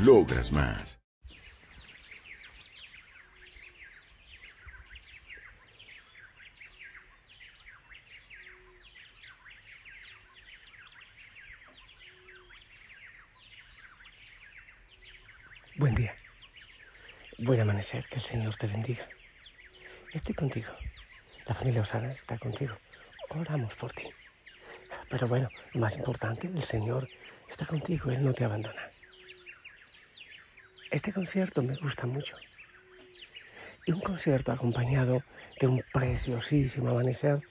Logras más. Buen día. Buen amanecer. Que el Señor te bendiga. Estoy contigo. La familia Osana está contigo. Oramos por ti. Pero bueno, más importante, el Señor está contigo. Él no te abandona. Este concierto me gusta mucho. Y un concierto acompañado de un preciosísimo amanecer.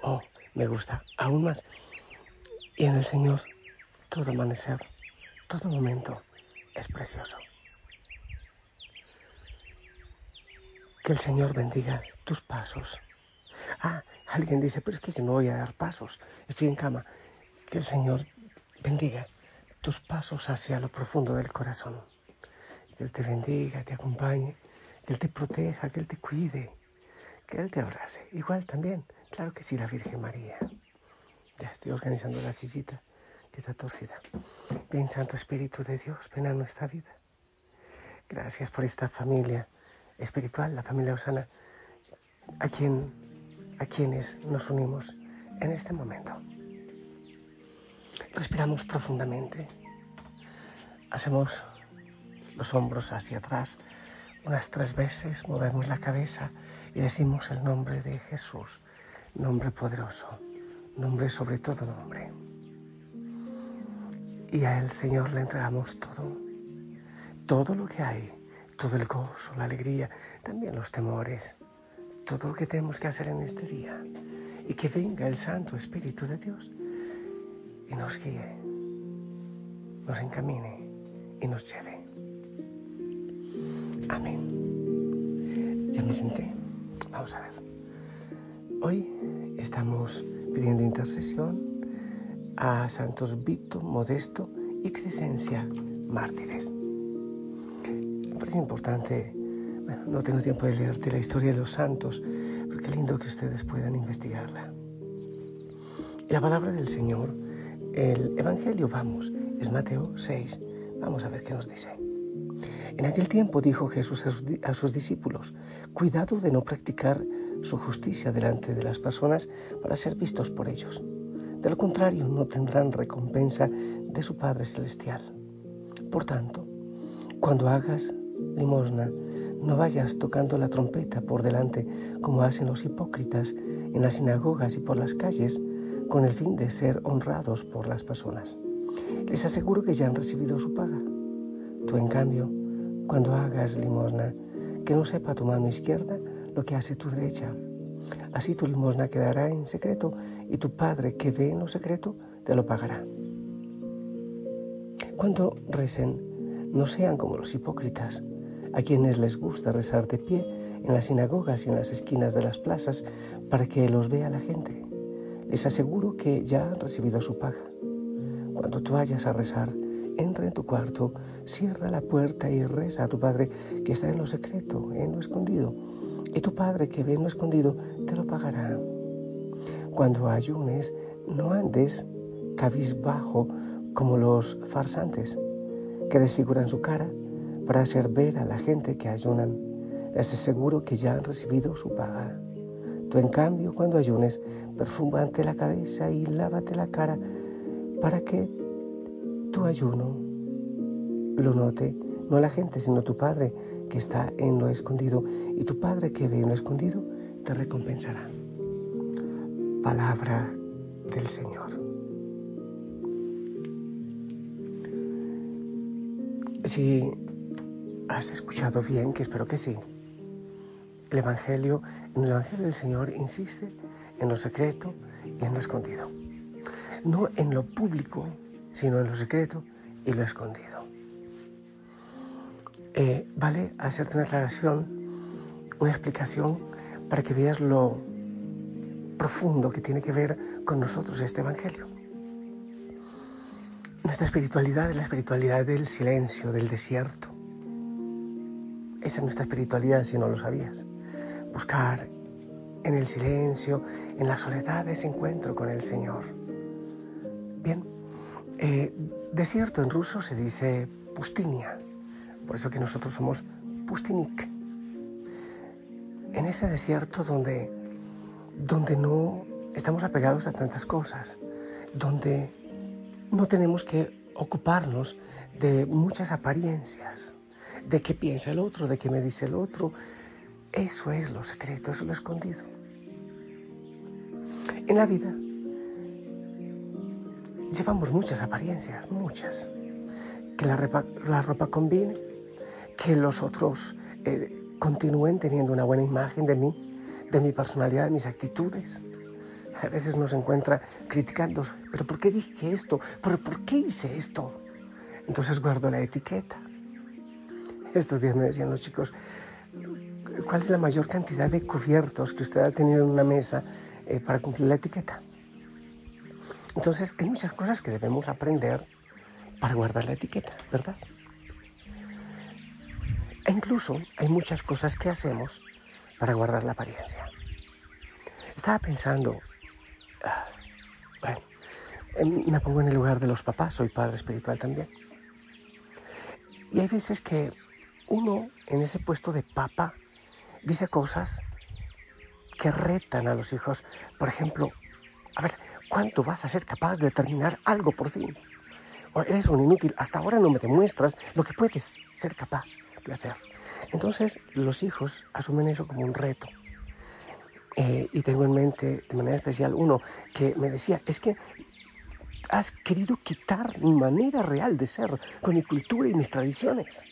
Oh, me gusta aún más. Y en el Señor, todo amanecer, todo momento es precioso. Que el Señor bendiga tus pasos. Ah, alguien dice, pero es que yo no voy a dar pasos, estoy en cama. Que el Señor bendiga tus pasos hacia lo profundo del corazón. Que Él te bendiga, te acompañe, que Él te proteja, que Él te cuide, que Él te abrace. Igual también, claro que sí, la Virgen María. Ya estoy organizando la sillita que está torcida. Ven, Santo Espíritu de Dios, ven a nuestra vida. Gracias por esta familia espiritual, la familia Osana, a, quien, a quienes nos unimos en este momento. Respiramos profundamente. Hacemos los hombros hacia atrás unas tres veces, movemos la cabeza y decimos el nombre de Jesús, nombre poderoso, nombre sobre todo nombre y a Él, Señor, le entregamos todo. Todo lo que hay, todo el gozo, la alegría, también los temores, todo lo que tenemos que hacer en este día. Y que venga el Santo Espíritu de Dios y nos guíe, nos encamine y nos lleve. Amén. Ya me senté. Vamos a ver. Hoy estamos pidiendo intercesión a santos Vito, Modesto y Crescencia, mártires. Me parece importante, bueno, no tengo tiempo de leerte la historia de los santos, pero qué lindo que ustedes puedan investigarla. La palabra del Señor, el Evangelio, vamos, es Mateo 6. Vamos a ver qué nos dice. En aquel tiempo dijo Jesús a sus discípulos, cuidado de no practicar su justicia delante de las personas para ser vistos por ellos de lo contrario, no tendrán recompensa de su Padre Celestial. Por tanto, cuando hagas limosna, no vayas tocando la trompeta por delante como hacen los hipócritas en las sinagogas y por las calles con el fin de ser honrados por las personas. Les aseguro que ya han recibido su paga. Tú, en cambio, cuando hagas limosna, que no sepa tu mano izquierda lo que hace tu derecha Así tu limosna quedará en secreto y tu Padre que ve en lo secreto te lo pagará. Cuando recen, no sean como los hipócritas, a quienes les gusta rezar de pie en las sinagogas y en las esquinas de las plazas para que los vea la gente. Les aseguro que ya han recibido su paga. Cuando tú vayas a rezar, entra en tu cuarto, cierra la puerta y reza a tu Padre que está en lo secreto, en lo escondido y tu Padre que ve en lo escondido te lo pagará. Cuando ayunes, no andes cabizbajo como los farsantes, que desfiguran su cara para hacer ver a la gente que ayunan. Les aseguro que ya han recibido su paga. Tú, en cambio, cuando ayunes, perfumante la cabeza y lávate la cara para que tu ayuno lo note no la gente, sino tu Padre que está en lo escondido, y tu Padre que ve en lo escondido te recompensará. Palabra del Señor. Si has escuchado bien, que espero que sí, el Evangelio, en el Evangelio del Señor insiste en lo secreto y en lo escondido. No en lo público, sino en lo secreto y lo escondido. eh, vale hacerte una aclaración, una explicación para que veas lo profundo que tiene que ver con nosotros este Evangelio. Nuestra espiritualidad es la espiritualidad del silencio, del desierto. Esa es nuestra espiritualidad si no lo sabías. Buscar en el silencio, en la soledad ese encuentro con el Señor. Eh, desierto en ruso se dice pustinia, por eso que nosotros somos pustinik. En ese desierto donde, donde no estamos apegados a tantas cosas, donde no tenemos que ocuparnos de muchas apariencias, de qué piensa el otro, de qué me dice el otro. Eso es lo secreto, eso es lo escondido. En la vida llevamos muchas apariencias, muchas. Que la ropa, la combine, que los otros eh, continúen teniendo una buena imagen de mí, de mi personalidad, de mis actitudes. A veces nos encuentra criticando, pero ¿por qué dije esto? ¿Pero por qué hice esto? Entonces guardo la etiqueta. Estos días me decían los chicos, ¿cuál es la mayor cantidad de cubiertos que usted ha tenido en una mesa eh, para cumplir la etiqueta? Entonces hay muchas cosas que debemos aprender para guardar la etiqueta, ¿verdad? E incluso hay muchas cosas que hacemos para guardar la apariencia. Estaba pensando, ah, bueno, me pongo en el lugar de los papás, soy padre espiritual también. Y hay veces que uno en ese puesto de papa dice cosas que retan a los hijos. Por ejemplo, a ver, ¿cuánto vas a ser capaz de terminar algo por fin? O eres un inútil, hasta ahora no me demuestras lo que puedes ser capaz de hacer. Entonces los hijos asumen eso como un reto. Eh, y tengo en mente de manera especial uno que me decía, es que has querido quitar mi manera real de ser con mi cultura y mis tradiciones.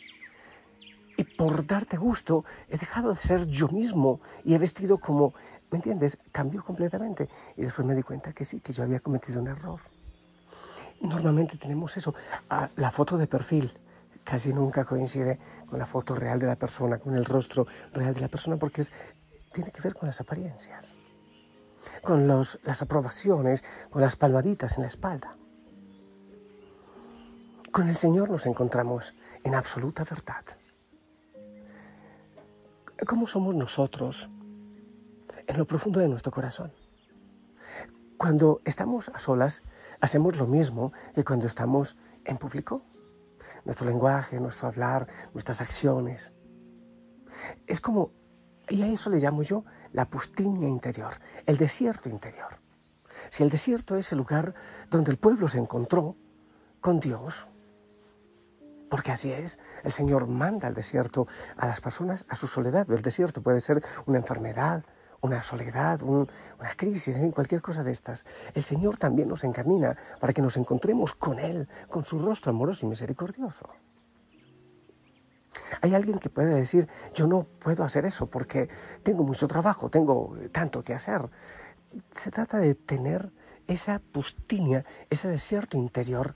Y por darte gusto he dejado de ser yo mismo y he vestido como, ¿me entiendes? Cambió completamente. Y después me di cuenta que sí, que yo había cometido un error. Normalmente tenemos eso, la foto de perfil casi nunca coincide con la foto real de la persona, con el rostro real de la persona, porque tiene que ver con las apariencias, con los, las aprobaciones, con las palmaditas en la espalda. Con el Señor nos encontramos en absoluta verdad. ¿Cómo somos nosotros en lo profundo de nuestro corazón? Cuando estamos a solas, hacemos lo mismo que cuando estamos en público nuestro lenguaje, nuestro hablar, nuestras acciones. Es como, y a eso le llamo yo la pustinia interior, el desierto interior. Si el desierto es el lugar donde el pueblo se encontró con Dios, porque así es, el Señor manda al desierto a las personas a su soledad. El desierto puede ser una enfermedad, una soledad, una crisis, ¿eh? cualquier cosa de estas. El Señor también nos encamina para que nos encontremos con Él, con su rostro amoroso y misericordioso. Hay alguien que puede decir, yo no puedo hacer eso porque tengo mucho trabajo, tengo tanto que hacer. Se trata de tener esa pustinia, ese desierto interior,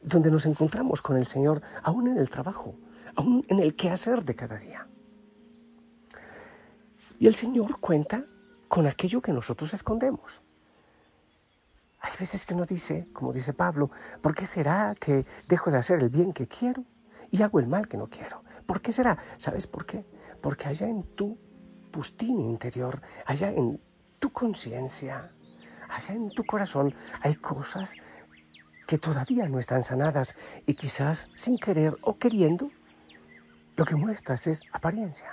donde nos encontramos con el Señor, aún en el trabajo, aún en el quehacer de cada día. Y el Señor cuenta con aquello que nosotros escondemos. Hay veces que uno dice, como dice Pablo, ¿por qué será que dejo de hacer el bien que quiero y hago el mal que no quiero? ¿Por qué será? ¿Sabes por qué? Porque allá en tu pustina interior, allá en tu conciencia, allá en tu corazón hay cosas que todavía no están sanadas y quizás sin querer o queriendo, lo que muestras es apariencia,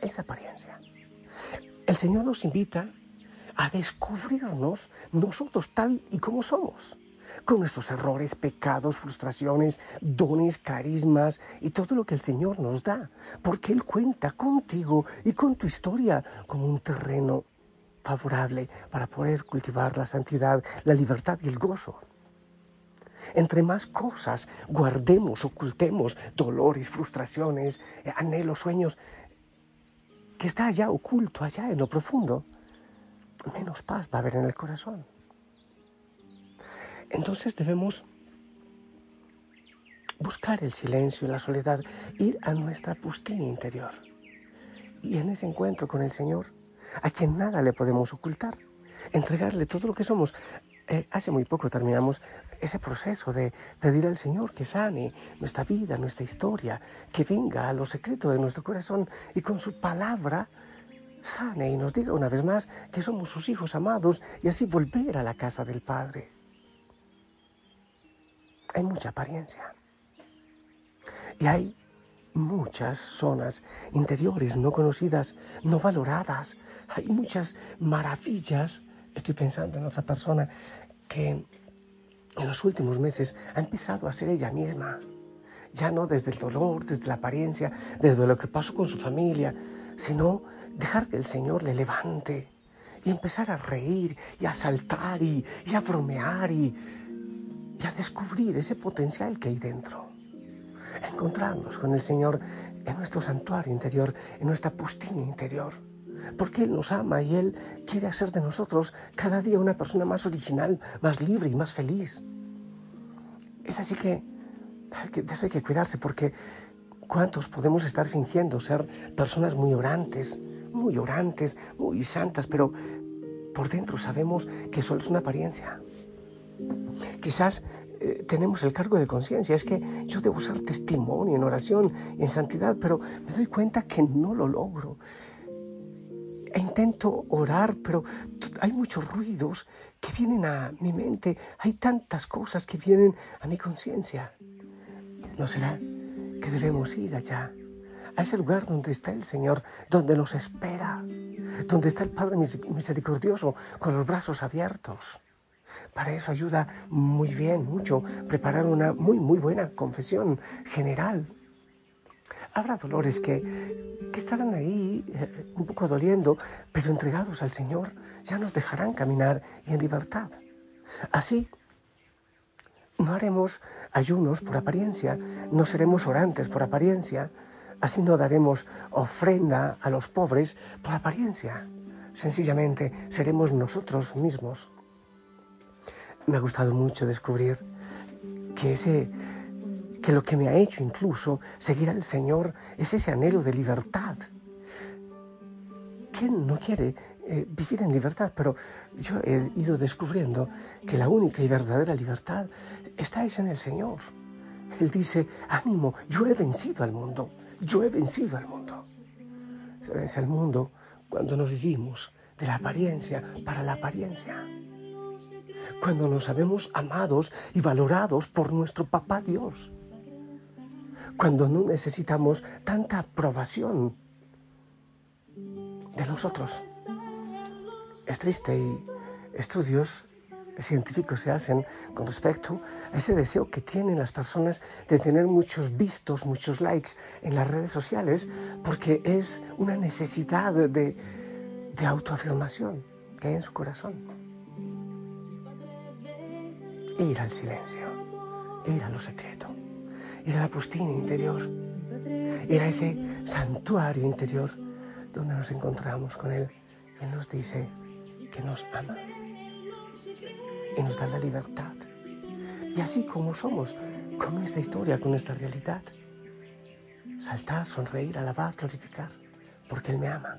es apariencia. El Señor nos invita a descubrirnos nosotros tal y como somos, con nuestros errores, pecados, frustraciones, dones, carismas y todo lo que el Señor nos da, porque Él cuenta contigo y con tu historia como un terreno favorable para poder cultivar la santidad, la libertad y el gozo. Entre más cosas guardemos, ocultemos, dolores, frustraciones, anhelos, sueños, que está allá oculto, allá en lo profundo, menos paz va a haber en el corazón. Entonces debemos buscar el silencio y la soledad, ir a nuestra pustinia interior. Y en ese encuentro con el Señor, a quien nada le podemos ocultar, entregarle todo lo que somos. Eh, hace muy poco terminamos ese proceso de pedir al Señor que sane nuestra vida, nuestra historia, que venga a lo secreto de nuestro corazón y con su palabra sane y nos diga una vez más que somos sus hijos amados y así volver a la casa del Padre. Hay mucha apariencia y hay muchas zonas interiores no conocidas, no valoradas. Hay muchas maravillas. Estoy pensando en otra persona que en los últimos meses ha empezado a ser ella misma. Ya no desde el dolor, desde la apariencia, desde lo que pasó con su familia, sino dejar que el Señor le levante y empezar a reír y a saltar y, a bromear y, y a descubrir ese potencial que hay dentro encontrarnos con el Señor en nuestro santuario interior, en nuestra pustinia interior. Porque Él nos ama y Él quiere hacer de nosotros cada día una persona más original, más libre y más feliz. Es así que, de eso hay que cuidarse porque ¿cuántos podemos estar fingiendo ser personas muy orantes, muy orantes, muy santas, pero por dentro sabemos que solo es una apariencia? Quizás eh, tenemos el cargo de conciencia. Es que yo debo usar testimonio en oración y en santidad, pero me doy cuenta que no lo logro. E intento orar, pero hay muchos ruidos que vienen a mi mente. Hay tantas cosas que vienen a mi conciencia. ¿No será que debemos ir allá? a ese lugar donde está el Señor, donde nos espera, donde está el Padre misericordioso con los brazos abiertos. Para eso ayuda muy bien, mucho, preparar una muy, muy buena confesión general. Habrá dolores que, que estarán ahí eh, un poco doliendo, pero entregados al Señor ya nos dejarán caminar y en libertad. Así, no haremos ayunos por apariencia, no seremos orantes por apariencia, así no daremos ofrenda a los pobres por apariencia. Sencillamente seremos nosotros mismos me ha gustado mucho descubrir que ese que lo que me ha hecho incluso seguir al Señor es ese anhelo de libertad. ¿Quién no quiere eh, vivir en libertad? Pero yo he ido descubriendo que la única y verdadera libertad está en el Señor. Él dice, ánimo, yo he vencido al mundo, yo he vencido al mundo. Se vence al mundo cuando no vivimos de la apariencia para la apariencia cuando nos sabemos amados y valorados por nuestro papá Dios, cuando no necesitamos tanta aprobación de nosotros. Es triste y estudios científicos se hacen con respecto a ese deseo que tienen las personas de tener muchos vistos, muchos likes en las redes sociales, porque es una necesidad de, de autoafirmación que hay en su corazón ir al silencio, ir a lo secreto, ir a la pustina interior, ir a ese santuario interior donde nos encontramos con Él. Él nos dice que nos ama y nos da la libertad. Y así como somos, con nuestra historia, con nuestra realidad, saltar, sonreír, alabar, glorificar, porque Él me ama.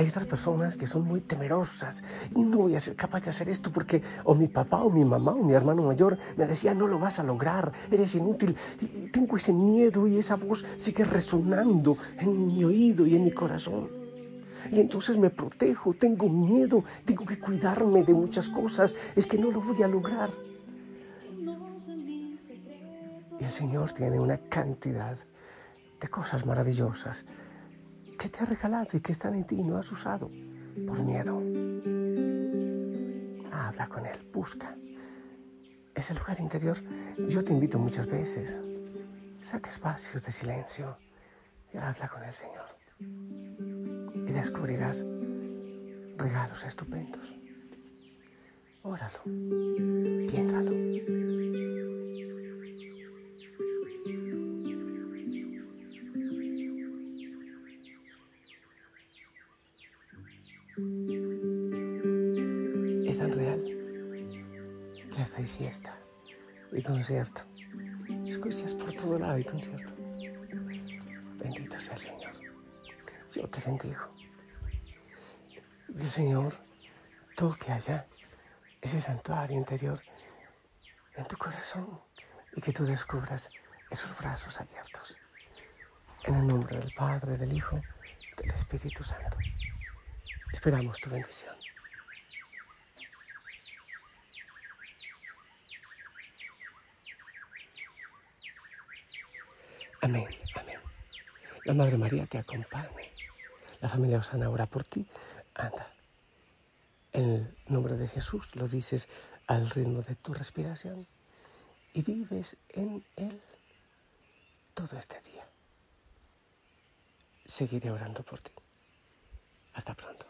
Hay otras personas que son muy temerosas no voy a ser capaz de hacer esto porque o mi papá o mi mamá o mi hermano mayor me decía no lo vas a lograr, eres inútil. Y tengo ese miedo y esa voz sigue resonando en mi oído y en mi corazón. Y entonces me protejo, tengo miedo, tengo que cuidarme de muchas cosas, es que no lo voy a lograr. Y el Señor tiene una cantidad de cosas maravillosas que te ha regalado y que están en ti y no has usado por miedo. Habla con Él, busca. Ese lugar interior, yo te invito muchas veces. Saca espacios de silencio y habla con el Señor. Y descubrirás regalos estupendos. Óralo, piénsalo. Y concierto. Escuchas por todo lado y concierto. Bendito sea el Señor. Yo te bendigo. Y el Señor toque allá ese santuario interior en tu corazón y que tú descubras esos brazos abiertos. En el nombre del Padre, del Hijo, del Espíritu Santo. Esperamos tu bendición. Amén, amén. La Madre María te acompañe. La familia Osana ora por ti. Anda. En el nombre de Jesús lo dices al ritmo de tu respiración y vives en Él todo este día. Seguiré orando por ti. Hasta pronto.